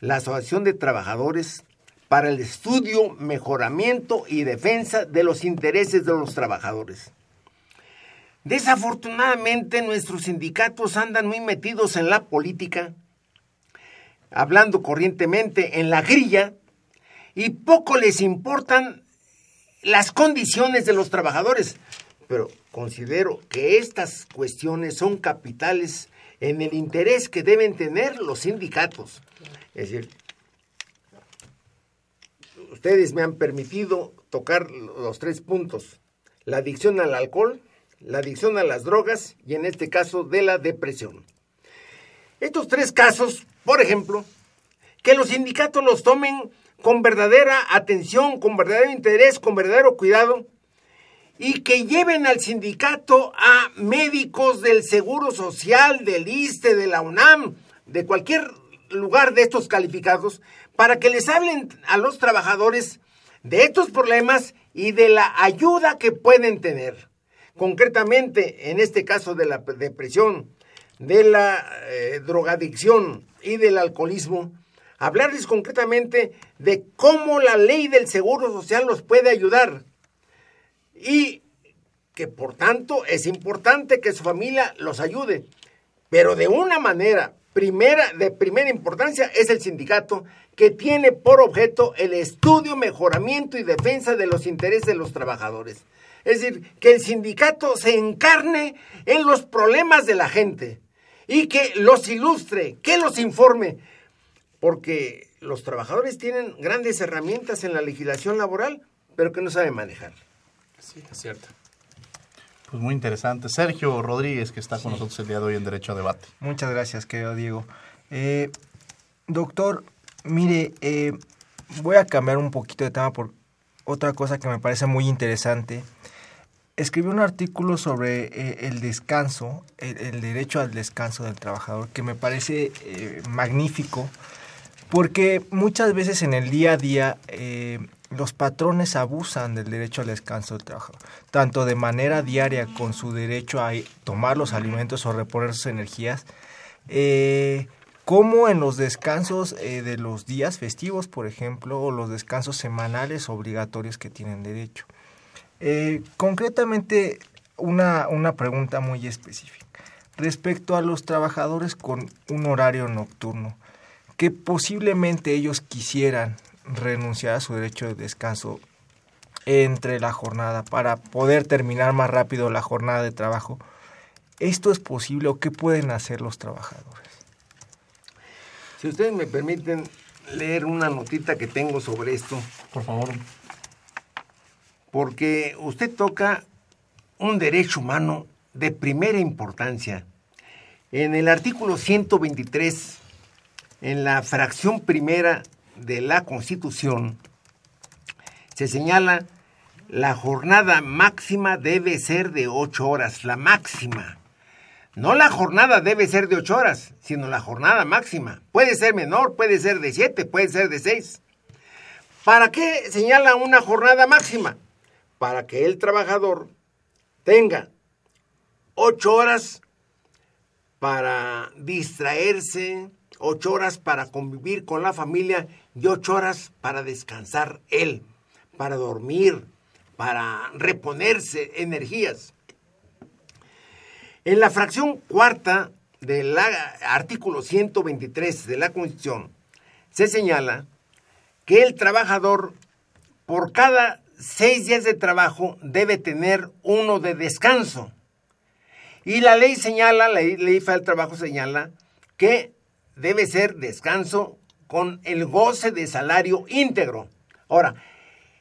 la Asociación de Trabajadores para el estudio, mejoramiento y defensa de los intereses de los trabajadores. Desafortunadamente nuestros sindicatos andan muy metidos en la política hablando corrientemente en la grilla, y poco les importan las condiciones de los trabajadores. Pero considero que estas cuestiones son capitales en el interés que deben tener los sindicatos. Es decir, ustedes me han permitido tocar los tres puntos. La adicción al alcohol, la adicción a las drogas y en este caso de la depresión. Estos tres casos, por ejemplo, que los sindicatos los tomen con verdadera atención, con verdadero interés, con verdadero cuidado, y que lleven al sindicato a médicos del Seguro Social, del ISTE, de la UNAM, de cualquier lugar de estos calificados, para que les hablen a los trabajadores de estos problemas y de la ayuda que pueden tener. Concretamente, en este caso de la depresión, de la eh, drogadicción y del alcoholismo, hablarles concretamente de cómo la ley del Seguro Social nos puede ayudar y que por tanto es importante que su familia los ayude, pero de una manera primera, de primera importancia es el sindicato que tiene por objeto el estudio, mejoramiento y defensa de los intereses de los trabajadores. Es decir, que el sindicato se encarne en los problemas de la gente y que los ilustre, que los informe, porque los trabajadores tienen grandes herramientas en la legislación laboral, pero que no saben manejar. Sí, es cierto. Pues muy interesante. Sergio Rodríguez, que está con nosotros el día de hoy en Derecho a Debate. Muchas gracias, querido Diego. Eh, doctor, mire, eh, voy a cambiar un poquito de tema por otra cosa que me parece muy interesante. Escribió un artículo sobre eh, el descanso, el, derecho al descanso del trabajador, que me parece eh, magnífico, porque muchas veces en el día a día eh, los patrones abusan del derecho al descanso del trabajador, tanto de manera diaria con su derecho a tomar los alimentos o reponer sus energías, como en los descansos de los días festivos, por ejemplo, o los descansos semanales obligatorios que tienen derecho. Eh, concretamente, una, una pregunta muy específica. Respecto a los trabajadores con un horario nocturno, que posiblemente ellos quisieran renunciar a su derecho de descanso entre la jornada para poder terminar más rápido la jornada de trabajo. ¿Esto es posible o qué pueden hacer los trabajadores? Si ustedes me permiten leer una notita que tengo sobre esto. Por favor porque usted toca un derecho humano de primera importancia. En el artículo 123, en la fracción primera de la Constitución, se señala la jornada máxima debe ser de ocho horas, la máxima. No la jornada debe ser de ocho horas, sino la jornada máxima. Puede ser menor, puede ser de siete, puede ser de seis. ¿Para qué señala una jornada máxima? para que el trabajador tenga ocho horas para distraerse, ocho horas para convivir con la familia y ocho horas para descansar él, para dormir, para reponerse energías. En la fracción cuarta del artículo 123 de la Constitución se señala que el trabajador por cada seis días de trabajo debe tener uno de descanso. Y la ley señala, la ley del trabajo señala que debe ser descanso con el goce de salario íntegro. Ahora,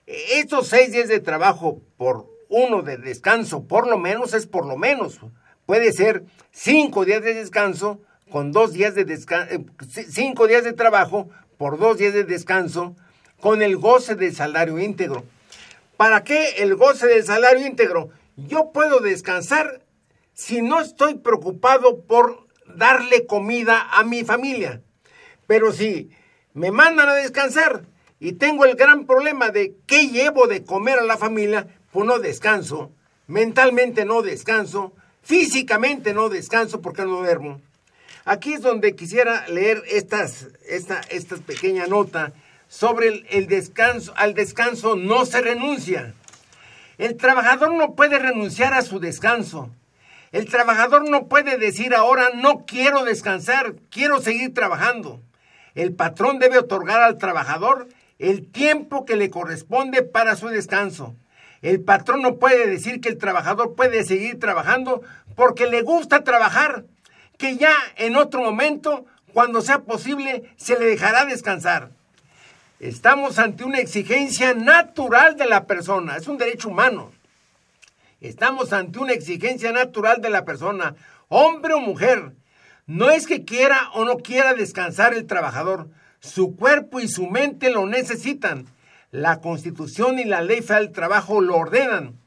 estos seis días de trabajo por uno de descanso, por lo menos es por lo menos. Puede ser cinco días de descanso con dos días de descanso, eh, cinco días de trabajo por dos días de descanso con el goce de salario íntegro. ¿Para qué el goce del salario íntegro? Yo puedo descansar si no estoy preocupado por darle comida a mi familia. Pero si me mandan a descansar y tengo el gran problema de qué llevo de comer a la familia, pues no descanso, mentalmente no descanso, físicamente no descanso porque no duermo. Aquí es donde quisiera leer estas, esta, esta pequeña nota sobre el, el descanso. Al descanso no se renuncia. El trabajador no puede renunciar a su descanso. El trabajador no puede decir ahora no quiero descansar, quiero seguir trabajando. El patrón debe otorgar al trabajador el tiempo que le corresponde para su descanso. El patrón no puede decir que el trabajador puede seguir trabajando porque le gusta trabajar, que ya en otro momento, cuando sea posible, se le dejará descansar. Estamos ante una exigencia natural de la persona, es un derecho humano. Estamos ante una exigencia natural de la persona, hombre o mujer. No es que quiera o no quiera descansar el trabajador, su cuerpo y su mente lo necesitan. La Constitución y la Ley Federal del Trabajo lo ordenan.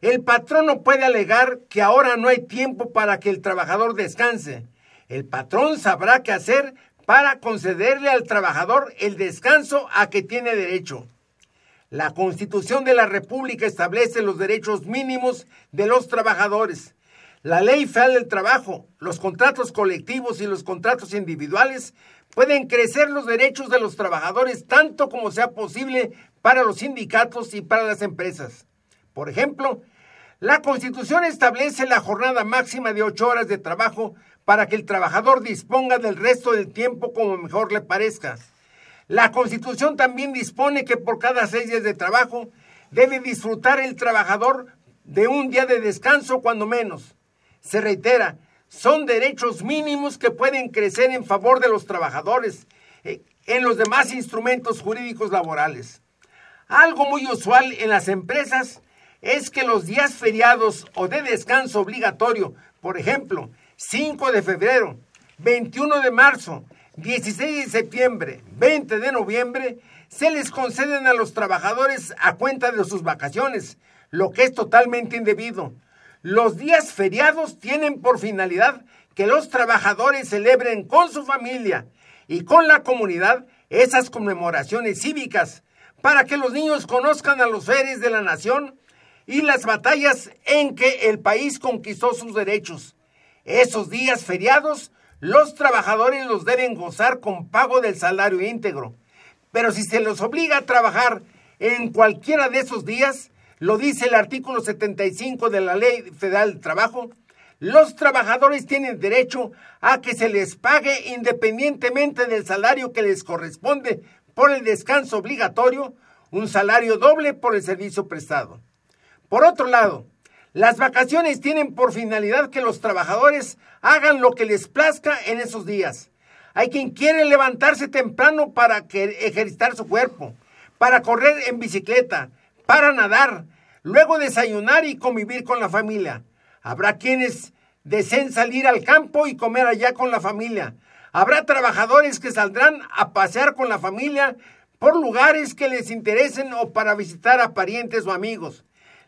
El patrón no puede alegar que ahora no hay tiempo para que el trabajador descanse. El patrón sabrá qué hacer para concederle al trabajador el descanso a que tiene derecho. La Constitución de la República establece los derechos mínimos de los trabajadores. La Ley Federal del Trabajo, los contratos colectivos y los contratos individuales pueden crecer los derechos de los trabajadores tanto como sea posible para los sindicatos y para las empresas. Por ejemplo, la Constitución establece la jornada máxima de ocho horas de trabajo para que el trabajador disponga del resto del tiempo como mejor le parezca. La Constitución también dispone que por cada seis días de trabajo debe disfrutar el trabajador de un día de descanso cuando menos. Se reitera, son derechos mínimos que pueden crecer en favor de los trabajadores eh, en los demás instrumentos jurídicos laborales. Algo muy usual en las empresas es que los días feriados o de descanso obligatorio, por ejemplo, 5 de febrero, 21 de marzo, 16 de septiembre, 20 de noviembre, se les conceden a los trabajadores a cuenta de sus vacaciones, lo que es totalmente indebido. Los días feriados tienen por finalidad que los trabajadores celebren con su familia y con la comunidad esas conmemoraciones cívicas para que los niños conozcan a los héroes de la nación y las batallas en que el país conquistó sus derechos. Esos días feriados los trabajadores los deben gozar con pago del salario íntegro. Pero si se los obliga a trabajar en cualquiera de esos días, lo dice el artículo 75 de la Ley Federal del Trabajo, los trabajadores tienen derecho a que se les pague independientemente del salario que les corresponde por el descanso obligatorio, un salario doble por el servicio prestado. Por otro lado, las vacaciones tienen por finalidad que los trabajadores hagan lo que les plazca en esos días. Hay quien quiere levantarse temprano para ejercitar su cuerpo, para correr en bicicleta, para nadar, luego desayunar y convivir con la familia. Habrá quienes deseen salir al campo y comer allá con la familia. Habrá trabajadores que saldrán a pasear con la familia por lugares que les interesen o para visitar a parientes o amigos.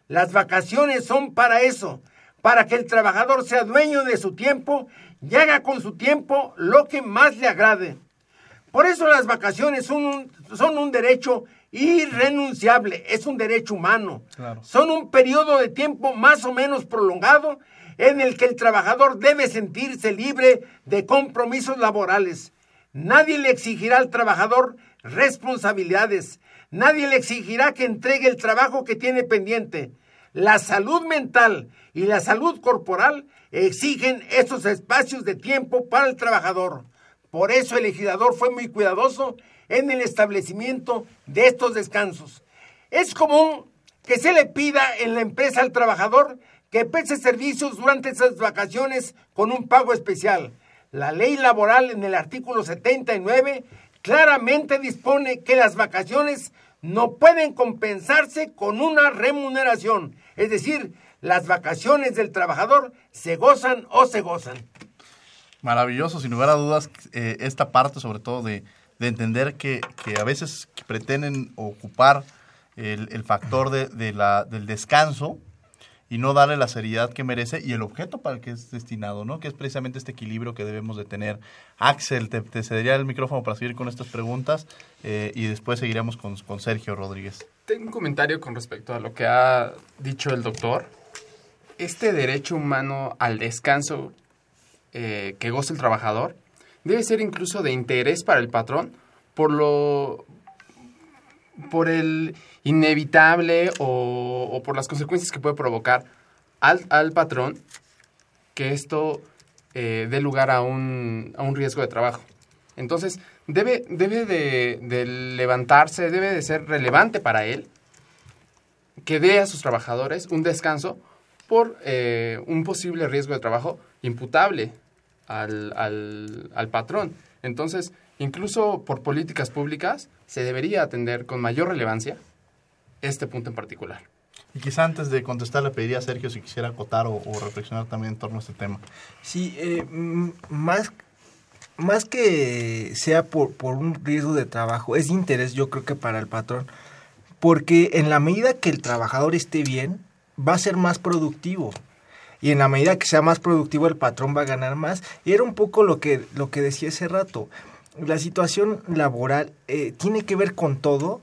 Las vacaciones son para eso, para que el trabajador sea dueño de su tiempo y haga con su tiempo lo que más le agrade. Por eso las vacaciones son un, son un derecho irrenunciable, es un derecho humano. Son un periodo de tiempo más o menos prolongado en el que el trabajador debe sentirse libre de compromisos laborales. Nadie le exigirá al trabajador responsabilidades. Nadie le exigirá que entregue el trabajo que tiene pendiente. La salud mental y la salud corporal exigen estos espacios de tiempo para el trabajador. Por eso el legislador fue muy cuidadoso en el establecimiento de estos descansos. Es común que se le pida en la empresa al trabajador que preste servicios durante esas vacaciones con un pago especial. La ley laboral en el artículo 79 claramente dispone que las vacaciones no pueden compensarse con una remuneración. Es decir, las vacaciones del trabajador se gozan o se gozan. Maravilloso, sin lugar a dudas, eh, esta parte sobre todo de, de entender que, que, a veces pretenden ocupar el, el factor de, de la, del descanso y no darle la seriedad que merece y el objeto para el que es destinado, ¿no? Que es precisamente este equilibrio que debemos de tener. Axel, te, cedería el micrófono para seguir con estas preguntas eh, y después seguiremos con, con Sergio Rodríguez. Tengo un comentario con respecto a lo que ha dicho el doctor. Este derecho humano al descanso eh, que goza el trabajador debe ser incluso de interés para el patrón por lo por el inevitable o, por las consecuencias que puede provocar al, al patrón que esto eh, dé lugar a un, a un riesgo de trabajo. Entonces, debe, debe de, de, levantarse, debe de ser relevante para él que dé a sus trabajadores un descanso por eh, un posible riesgo de trabajo imputable al, al, al patrón. Entonces, incluso por políticas públicas, se debería atender con mayor relevancia este punto en particular. Y quizá antes de contestar le pediría a Sergio si quisiera acotar o, o reflexionar también en torno a este tema. Sí, eh, más, más que sea por, por un riesgo de trabajo, es interés yo creo que para el patrón, porque en la medida que el trabajador esté bien, va a ser más productivo y en la medida que sea más productivo el patrón va a ganar más. Y era un poco lo que, lo que decía hace rato. La situación laboral eh, tiene que ver con todo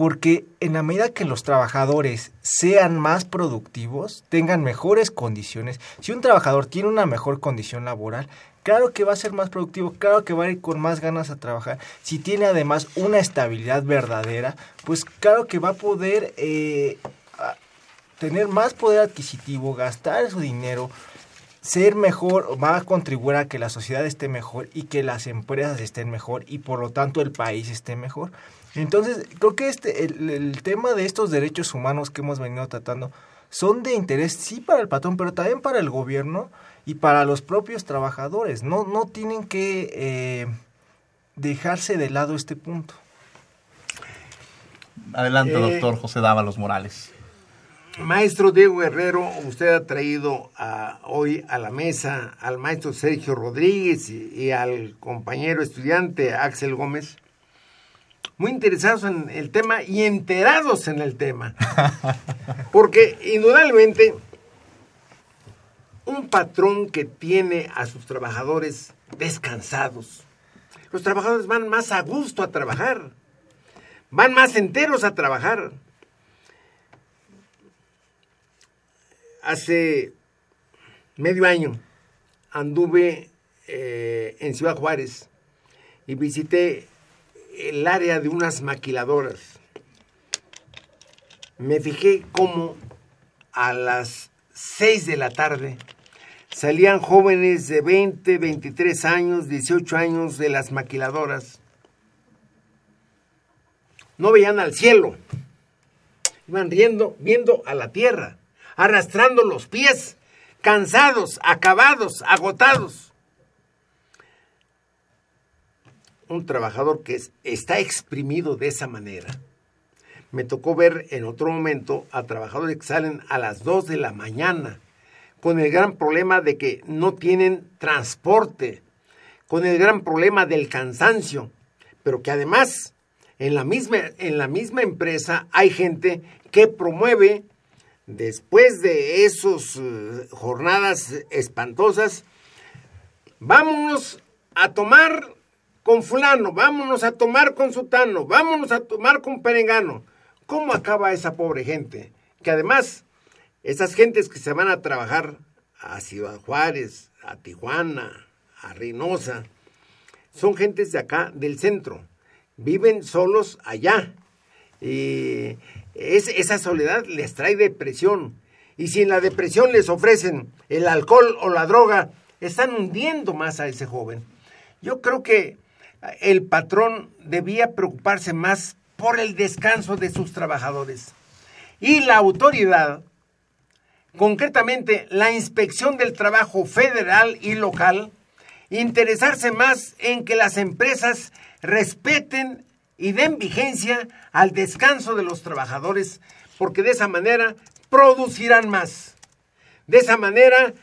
porque en la medida que los trabajadores sean más productivos, tengan mejores condiciones, si un trabajador tiene una mejor condición laboral, claro que va a ser más productivo, claro que va a ir con más ganas a trabajar. Si tiene además una estabilidad verdadera, pues claro que va a poder eh, tener más poder adquisitivo, gastar su dinero, ser mejor, va a contribuir a que la sociedad esté mejor y que las empresas estén mejor y por lo tanto el país esté mejor. Entonces, creo que este, el, el tema de estos derechos humanos que hemos venido tratando son de interés sí para el patrón, pero también para el gobierno y para los propios trabajadores. No, no tienen que eh, dejarse de lado este punto. Adelante, eh, doctor José Dávalos Morales. Maestro Diego Guerrero, usted ha traído a, hoy a la mesa al maestro Sergio Rodríguez y, y, al compañero estudiante Axel Gómez, muy interesados en el tema y enterados en el tema. [LAUGHS] Porque indudablemente un patrón que tiene a sus trabajadores descansados, los trabajadores van más a gusto a trabajar, van más enteros a trabajar hace medio año anduve eh, en Ciudad Juárez y visité el área de unas maquiladoras. Me fijé cómo a las 6 de la tarde salían jóvenes de 20, 23 años, 18 años de las maquiladoras. No veían al cielo, iban riendo, viendo a la tierra arrastrando los pies, cansados, acabados, agotados. Un trabajador que está exprimido de esa manera. Me tocó ver en otro momento a trabajadores que salen a las 2 de la mañana con el gran problema de que no tienen transporte, con el gran problema del cansancio, pero que además en la misma, en la misma empresa hay gente que promueve después de esas uh, jornadas espantosas, vámonos a tomar con fulano, vámonos a tomar con sutano, vámonos a tomar con perengano. ¿Cómo acaba esa pobre gente? Que además, esas gentes que se van a trabajar a Ciudad Juárez, a Tijuana, a Reynosa, son gentes de acá, del centro. Viven solos allá. Y es, esa soledad les trae depresión. Y si en la depresión les ofrecen el alcohol o la droga, están hundiendo más a ese joven. Yo creo que el patrón debía preocuparse más por el descanso de sus trabajadores. Y la autoridad, concretamente la inspección del trabajo federal y local, interesarse más en que las empresas respeten y den vigencia al descanso de los trabajadores, porque de esa manera producirán más. De esa manera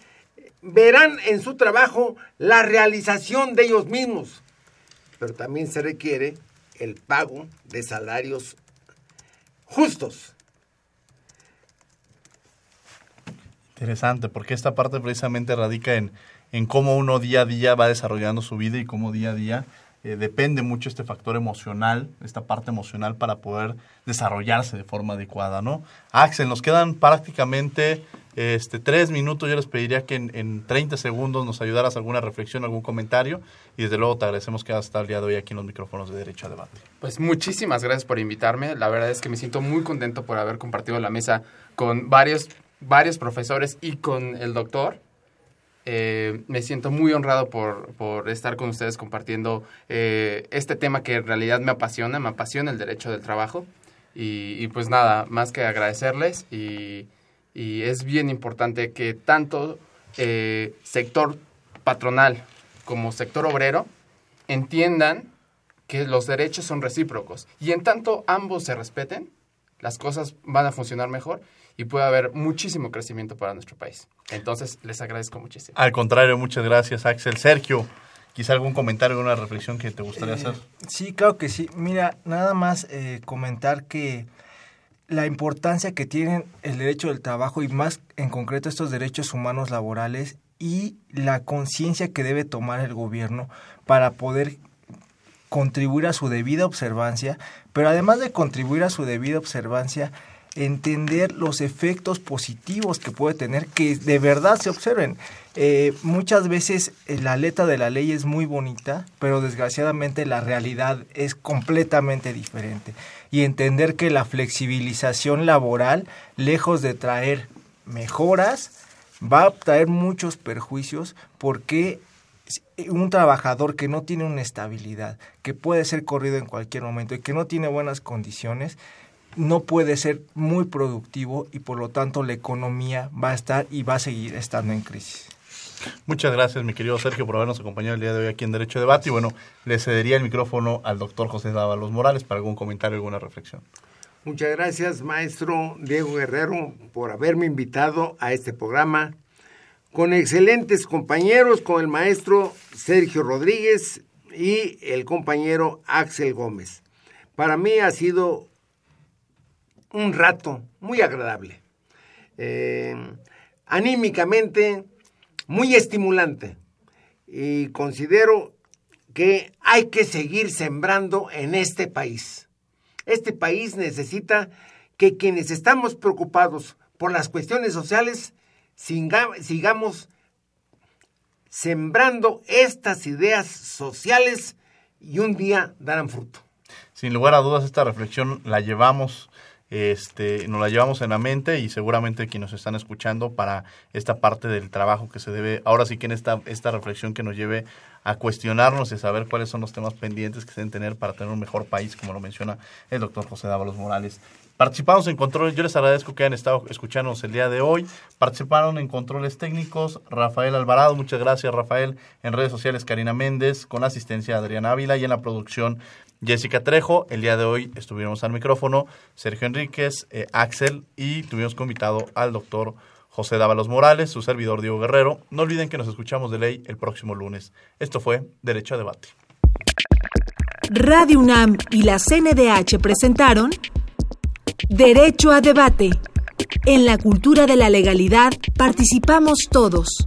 verán en su trabajo la realización de ellos mismos. Pero también se requiere el pago de salarios justos. Interesante, porque esta parte precisamente radica en, en cómo uno día a día va desarrollando su vida y cómo día a día eh, depende mucho este factor emocional, esta parte emocional para poder desarrollarse de forma adecuada, ¿no? Axel, nos quedan prácticamente este, tres minutos. Yo les pediría que en, en 30 segundos nos ayudaras alguna reflexión, algún comentario y desde luego te agradecemos que hayas estado el día de hoy aquí en los micrófonos de Derecho a Debate. Pues muchísimas gracias por invitarme. La verdad es que me siento muy contento por haber compartido la mesa con varios, varios profesores y con el doctor. Eh, me siento muy honrado por, por estar con ustedes compartiendo eh, este tema que en realidad me apasiona, me apasiona el derecho del trabajo. Y pues nada, más que agradecerles y, y es bien importante que tanto eh, sector patronal como sector obrero entiendan que los derechos son recíprocos y en tanto ambos se respeten, las cosas van a funcionar mejor y puede haber muchísimo crecimiento para nuestro país. Entonces, les agradezco muchísimo. Al contrario, muchas gracias, Axel. Sergio, quizá algún comentario, alguna reflexión que te gustaría Eh, hacer. Sí, claro que sí. Mira, nada más eh, comentar que la importancia que tienen el derecho del trabajo y más en concreto estos derechos humanos laborales y la conciencia que debe tomar el gobierno para poder contribuir a su debida observancia, pero además de contribuir a su debida observancia, entender los efectos positivos que puede tener, que de verdad se observen. Eh, muchas veces eh, la letra de la ley es muy bonita, pero desgraciadamente la realidad es completamente diferente. Y entender que la flexibilización laboral, lejos de traer mejoras, va a traer muchos perjuicios porque un trabajador que no tiene una estabilidad, que puede ser corrido en cualquier momento y que no tiene buenas condiciones, no puede ser muy productivo y por lo tanto la economía va a estar y va a seguir estando en crisis. Muchas gracias, mi querido Sergio, por habernos acompañado el día de hoy aquí en Derecho a Debate. Y bueno, le cedería el micrófono al doctor José Dávalos Morales para algún comentario, alguna reflexión. Muchas gracias, maestro Diego Guerrero, por haberme invitado a este programa. Con excelentes compañeros, con el maestro Sergio Rodríguez y el compañero Axel Gómez. Para mí ha sido un rato muy agradable. Eh, anímicamente, muy estimulante. Y considero que hay que seguir sembrando en este país. Este país necesita que quienes estamos preocupados por las cuestiones sociales siga, sigamos sembrando estas ideas sociales y un día darán fruto. Sin lugar a dudas, esta reflexión la llevamos este, nos la llevamos en la mente y seguramente quienes nos están escuchando para esta parte del trabajo que se debe, ahora sí que en esta, esta reflexión que nos lleve a cuestionarnos y saber cuáles son los temas pendientes que se deben tener para tener un mejor país, como lo menciona el doctor José Dávalos Morales. Participamos en controles, yo les agradezco que hayan estado escuchándonos el día de hoy. Participaron en controles técnicos Rafael Alvarado, muchas gracias Rafael. En redes sociales Karina Méndez, con asistencia de Adriana Ávila y en la producción Jessica Trejo. El día de hoy estuvimos al micrófono Sergio Enríquez, eh, Axel y tuvimos invitado al doctor José Dávalos Morales, su servidor Diego Guerrero. No olviden que nos escuchamos de ley el próximo lunes. Esto fue Derecho a Debate. Radio UNAM y la CNDH presentaron Derecho a Debate. En la cultura de la legalidad participamos todos.